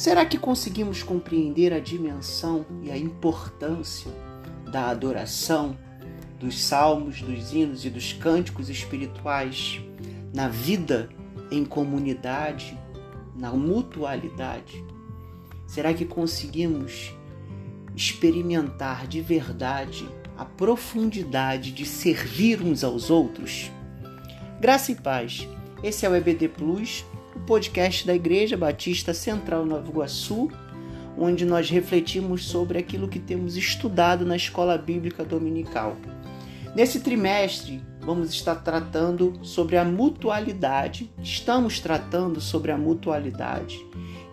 Será que conseguimos compreender a dimensão e a importância da adoração, dos salmos, dos hinos e dos cânticos espirituais na vida em comunidade, na mutualidade? Será que conseguimos experimentar de verdade a profundidade de servir uns aos outros? Graça e paz. Esse é o EBD Plus, o podcast da Igreja Batista Central Nova Iguaçu, onde nós refletimos sobre aquilo que temos estudado na escola bíblica dominical. Nesse trimestre, vamos estar tratando sobre a mutualidade. Estamos tratando sobre a mutualidade.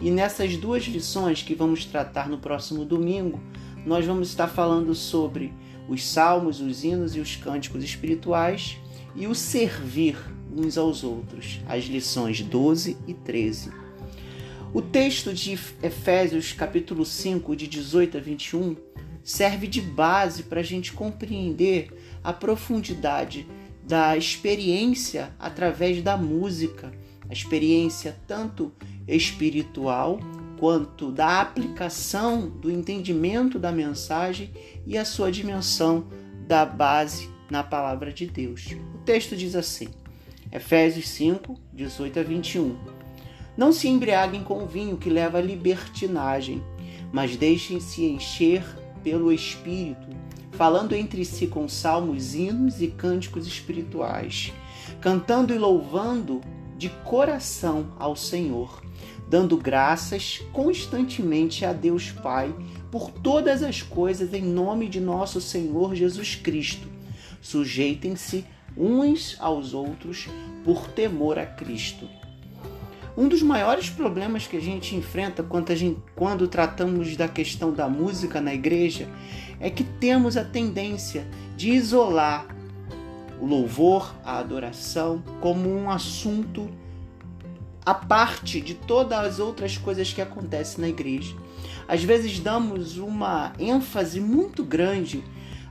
E nessas duas lições que vamos tratar no próximo domingo, nós vamos estar falando sobre os salmos, os hinos e os cânticos espirituais e o servir uns aos outros, as lições 12 e 13. O texto de Efésios, capítulo 5, de 18 a 21, serve de base para a gente compreender a profundidade da experiência através da música, a experiência tanto espiritual quanto da aplicação do entendimento da mensagem e a sua dimensão da base na palavra de Deus. O texto diz assim: Efésios 5, 18 a 21. Não se embriaguem com vinho que leva à libertinagem, mas deixem-se encher pelo Espírito, falando entre si com salmos, hinos e cânticos espirituais, cantando e louvando de coração ao Senhor, dando graças constantemente a Deus Pai por todas as coisas em nome de nosso Senhor Jesus Cristo. Sujeitem-se uns aos outros por temor a Cristo. Um dos maiores problemas que a gente enfrenta quando, gente, quando tratamos da questão da música na igreja é que temos a tendência de isolar o louvor, a adoração, como um assunto à parte de todas as outras coisas que acontecem na igreja. Às vezes damos uma ênfase muito grande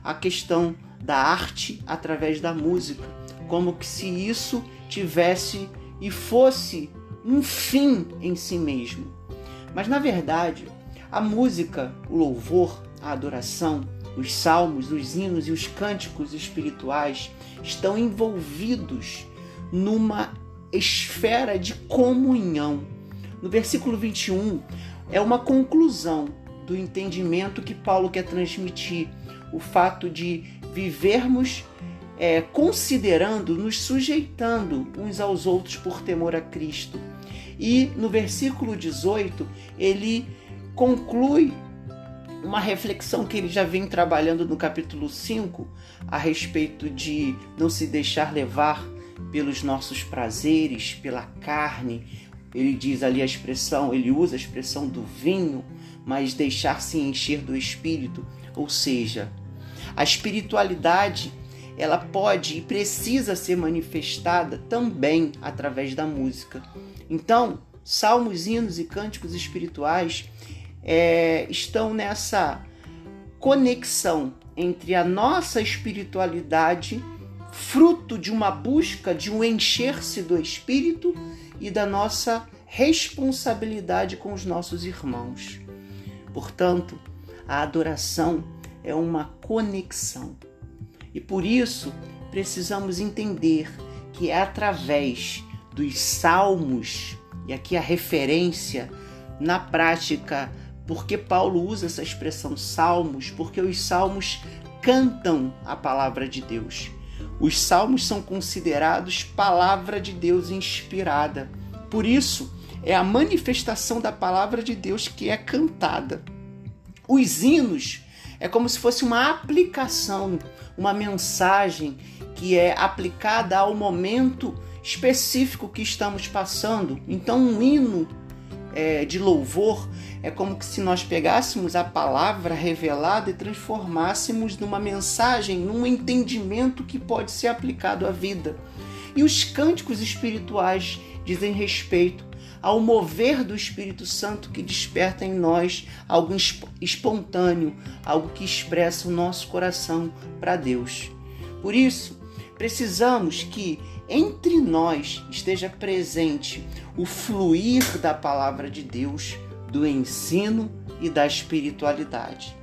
à questão da arte através da música, como que se isso tivesse e fosse um fim em si mesmo. Mas na verdade, a música, o louvor, a adoração, os salmos, os hinos e os cânticos espirituais estão envolvidos numa esfera de comunhão. No versículo 21 é uma conclusão do entendimento que Paulo quer transmitir, o fato de vivermos é, considerando, nos sujeitando uns aos outros por temor a Cristo. E no versículo 18, ele conclui uma reflexão que ele já vem trabalhando no capítulo 5 a respeito de não se deixar levar pelos nossos prazeres, pela carne. Ele diz ali a expressão, ele usa a expressão do vinho, mas deixar-se encher do espírito, ou seja, a espiritualidade ela pode e precisa ser manifestada também através da música. Então, salmos, hinos e cânticos espirituais é, estão nessa conexão entre a nossa espiritualidade, fruto de uma busca de um encher-se do espírito e da nossa responsabilidade com os nossos irmãos. Portanto, a adoração é uma conexão. E por isso precisamos entender que é através dos salmos, e aqui a referência na prática, porque Paulo usa essa expressão salmos, porque os salmos cantam a palavra de Deus. Os salmos são considerados palavra de Deus inspirada. Por isso, é a manifestação da palavra de Deus que é cantada. Os hinos é como se fosse uma aplicação, uma mensagem que é aplicada ao momento específico que estamos passando. Então, um hino é, de louvor é como se nós pegássemos a palavra revelada e transformássemos numa mensagem, num entendimento que pode ser aplicado à vida. E os cânticos espirituais dizem respeito ao mover do Espírito Santo que desperta em nós algo espontâneo, algo que expressa o nosso coração para Deus. Por isso, precisamos que entre nós esteja presente o fluir da palavra de Deus, do ensino e da espiritualidade.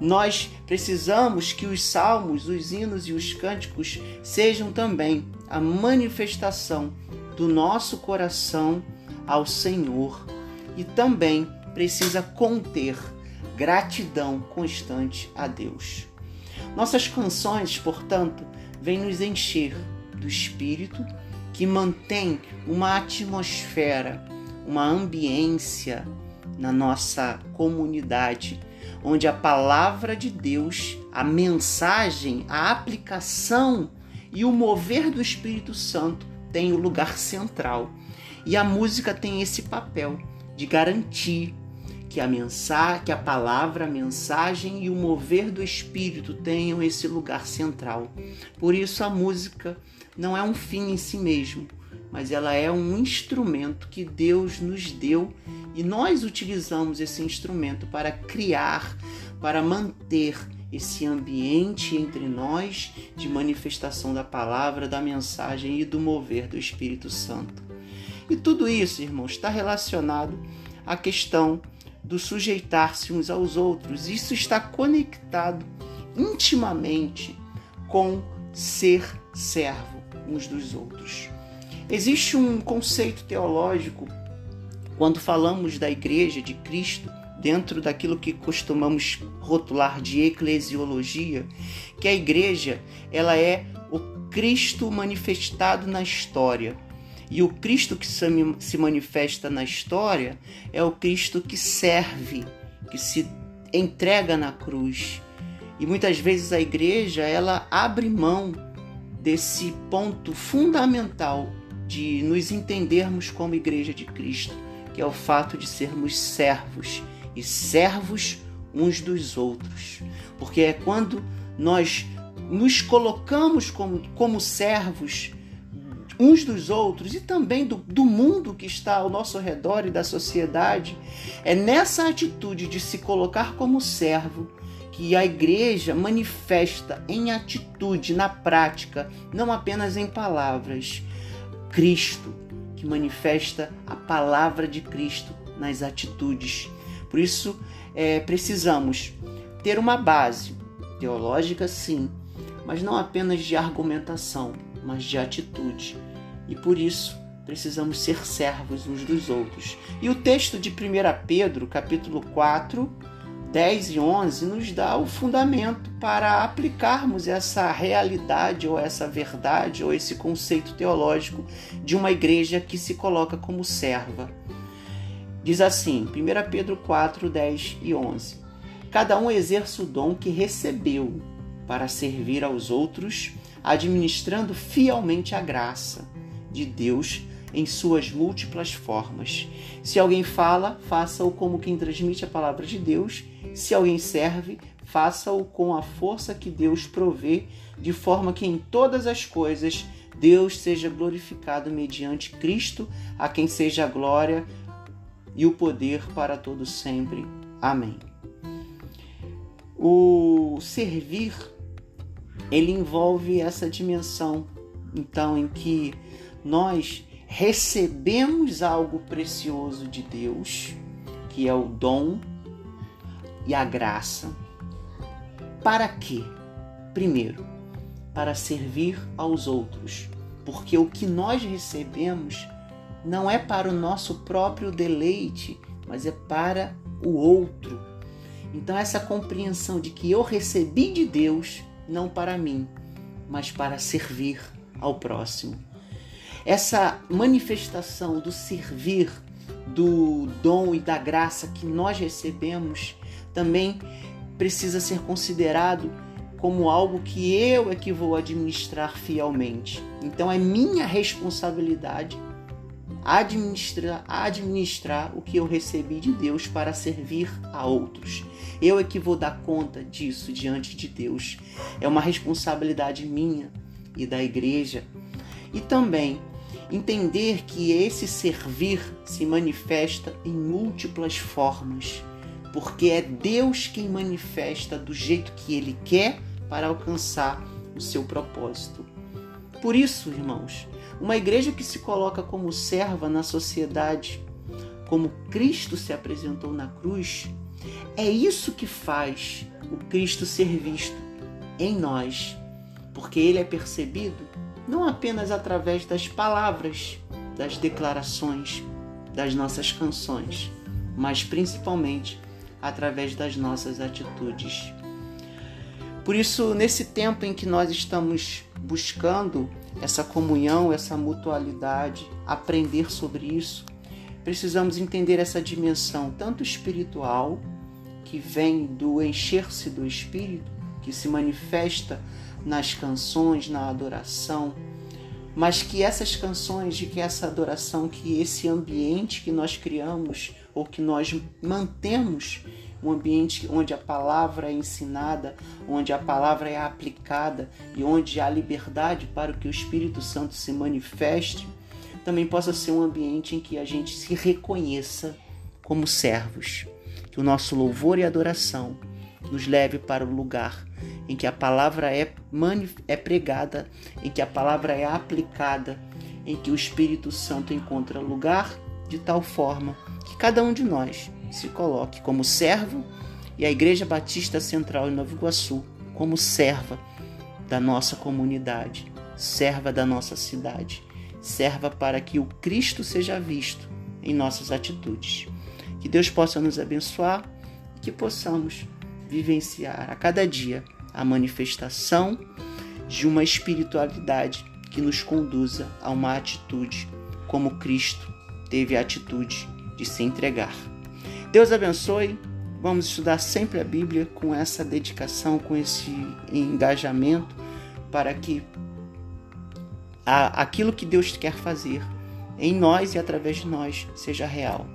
Nós precisamos que os salmos, os hinos e os cânticos sejam também a manifestação do nosso coração ao Senhor e também precisa conter gratidão constante a Deus. Nossas canções, portanto, vêm nos encher do espírito que mantém uma atmosfera, uma ambiência na nossa comunidade, onde a palavra de Deus, a mensagem, a aplicação e o mover do Espírito Santo tem o lugar central. E a música tem esse papel de garantir que a mensagem, que a palavra, a mensagem e o mover do espírito tenham esse lugar central. Por isso a música não é um fim em si mesmo, mas ela é um instrumento que Deus nos deu e nós utilizamos esse instrumento para criar, para manter esse ambiente entre nós de manifestação da palavra, da mensagem e do mover do Espírito Santo. E tudo isso, irmãos, está relacionado à questão do sujeitar-se uns aos outros. Isso está conectado intimamente com ser servo uns dos outros. Existe um conceito teológico quando falamos da igreja de Cristo, dentro daquilo que costumamos rotular de eclesiologia, que a igreja, ela é o Cristo manifestado na história. E o Cristo que se manifesta na história é o Cristo que serve, que se entrega na cruz. E muitas vezes a igreja, ela abre mão desse ponto fundamental de nos entendermos como igreja de Cristo, que é o fato de sermos servos e servos uns dos outros. Porque é quando nós nos colocamos como, como servos uns dos outros e também do, do mundo que está ao nosso redor e da sociedade, é nessa atitude de se colocar como servo que a igreja manifesta em atitude, na prática, não apenas em palavras, Cristo, que manifesta a palavra de Cristo nas atitudes. Por isso, é, precisamos ter uma base teológica, sim, mas não apenas de argumentação, mas de atitude. E por isso, precisamos ser servos uns dos outros. E o texto de 1 Pedro, capítulo 4, 10 e 11 nos dá o fundamento para aplicarmos essa realidade ou essa verdade ou esse conceito teológico de uma igreja que se coloca como serva. Diz assim, 1 Pedro 4, 10 e 11: Cada um exerce o dom que recebeu para servir aos outros, administrando fielmente a graça de Deus em suas múltiplas formas. Se alguém fala, faça-o como quem transmite a palavra de Deus. Se alguém serve, faça-o com a força que Deus provê, de forma que em todas as coisas Deus seja glorificado mediante Cristo, a quem seja a glória e o poder para todo sempre. Amém. O servir ele envolve essa dimensão, então, em que nós recebemos algo precioso de Deus, que é o dom e a graça. Para quê? Primeiro, para servir aos outros, porque o que nós recebemos não é para o nosso próprio deleite, mas é para o outro. Então, essa compreensão de que eu recebi de Deus, não para mim, mas para servir ao próximo essa manifestação do servir, do dom e da graça que nós recebemos também precisa ser considerado como algo que eu é que vou administrar fielmente. Então é minha responsabilidade administrar, administrar o que eu recebi de Deus para servir a outros. Eu é que vou dar conta disso diante de Deus. É uma responsabilidade minha e da igreja. E também Entender que esse servir se manifesta em múltiplas formas, porque é Deus quem manifesta do jeito que Ele quer para alcançar o seu propósito. Por isso, irmãos, uma igreja que se coloca como serva na sociedade, como Cristo se apresentou na cruz, é isso que faz o Cristo ser visto em nós, porque ele é percebido não apenas através das palavras, das declarações, das nossas canções, mas principalmente através das nossas atitudes. Por isso, nesse tempo em que nós estamos buscando essa comunhão, essa mutualidade, aprender sobre isso, precisamos entender essa dimensão tanto espiritual, que vem do encher-se do Espírito, que se manifesta nas canções, na adoração, mas que essas canções, de que essa adoração, que esse ambiente que nós criamos ou que nós mantemos, um ambiente onde a palavra é ensinada, onde a palavra é aplicada e onde há liberdade para que o Espírito Santo se manifeste, também possa ser um ambiente em que a gente se reconheça como servos, que o nosso louvor e adoração nos leve para o lugar em que a palavra é, é pregada, em que a palavra é aplicada, em que o Espírito Santo encontra lugar de tal forma que cada um de nós se coloque como servo e a Igreja Batista Central em Nova Iguaçu como serva da nossa comunidade, serva da nossa cidade, serva para que o Cristo seja visto em nossas atitudes. Que Deus possa nos abençoar e que possamos vivenciar a cada dia a manifestação de uma espiritualidade que nos conduza a uma atitude como Cristo teve a atitude de se entregar. Deus abençoe. Vamos estudar sempre a Bíblia com essa dedicação, com esse engajamento, para que aquilo que Deus quer fazer em nós e através de nós seja real.